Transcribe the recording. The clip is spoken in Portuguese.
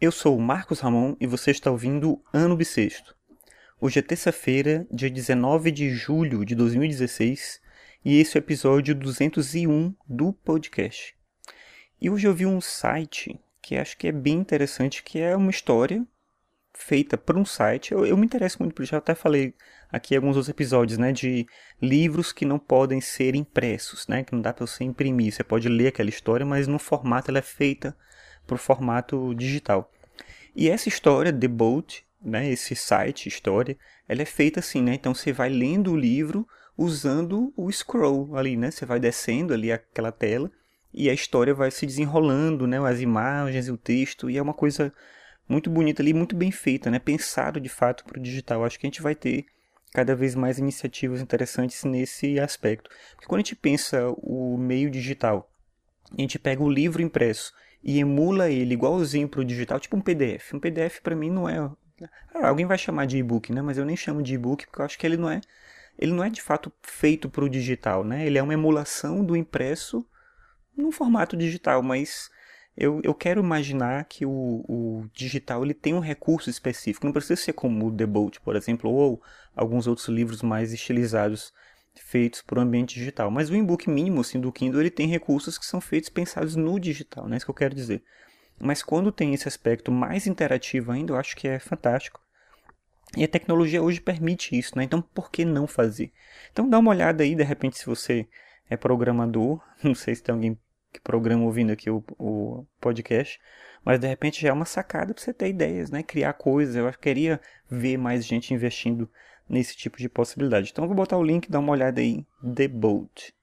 Eu sou o Marcos Ramon e você está ouvindo Ano Bissexto. Hoje é terça-feira, dia 19 de julho de 2016, e esse é o episódio 201 do podcast. E hoje eu vi um site que acho que é bem interessante, que é uma história feita por um site. Eu, eu me interesso muito por isso, já até falei aqui alguns outros episódios, né, de livros que não podem ser impressos, né, que não dá para você imprimir. Você pode ler aquela história, mas no formato ela é feita para o formato digital. E essa história, The Boat, né, esse site, história, ela é feita assim, né? Então você vai lendo o livro usando o scroll ali, né? Você vai descendo ali aquela tela e a história vai se desenrolando, né? As imagens o texto, e é uma coisa muito bonita ali, muito bem feita, né? Pensado de fato para o digital. Acho que a gente vai ter cada vez mais iniciativas interessantes nesse aspecto. Porque quando a gente pensa o meio digital, a gente pega o livro impresso e emula ele igualzinho para o digital, tipo um PDF. Um PDF para mim não é. Ah, alguém vai chamar de e-book, né? Mas eu nem chamo de e-book porque eu acho que ele não é. Ele não é de fato feito para o digital, né? Ele é uma emulação do impresso num formato digital, mas eu, eu quero imaginar que o, o digital ele tem um recurso específico. Não precisa ser como o The Boat, por exemplo, ou alguns outros livros mais estilizados feitos para o ambiente digital. Mas o e-book mínimo assim, do Kindle ele tem recursos que são feitos pensados no digital, né? É isso que eu quero dizer. Mas quando tem esse aspecto mais interativo ainda, eu acho que é fantástico. E a tecnologia hoje permite isso, né? Então por que não fazer? Então dá uma olhada aí, de repente, se você é programador, não sei se tem alguém que programa ouvindo aqui o, o podcast, mas de repente já é uma sacada para você ter ideias, né? Criar coisas. Eu queria ver mais gente investindo nesse tipo de possibilidade. Então eu vou botar o link, dá uma olhada aí, The Boat.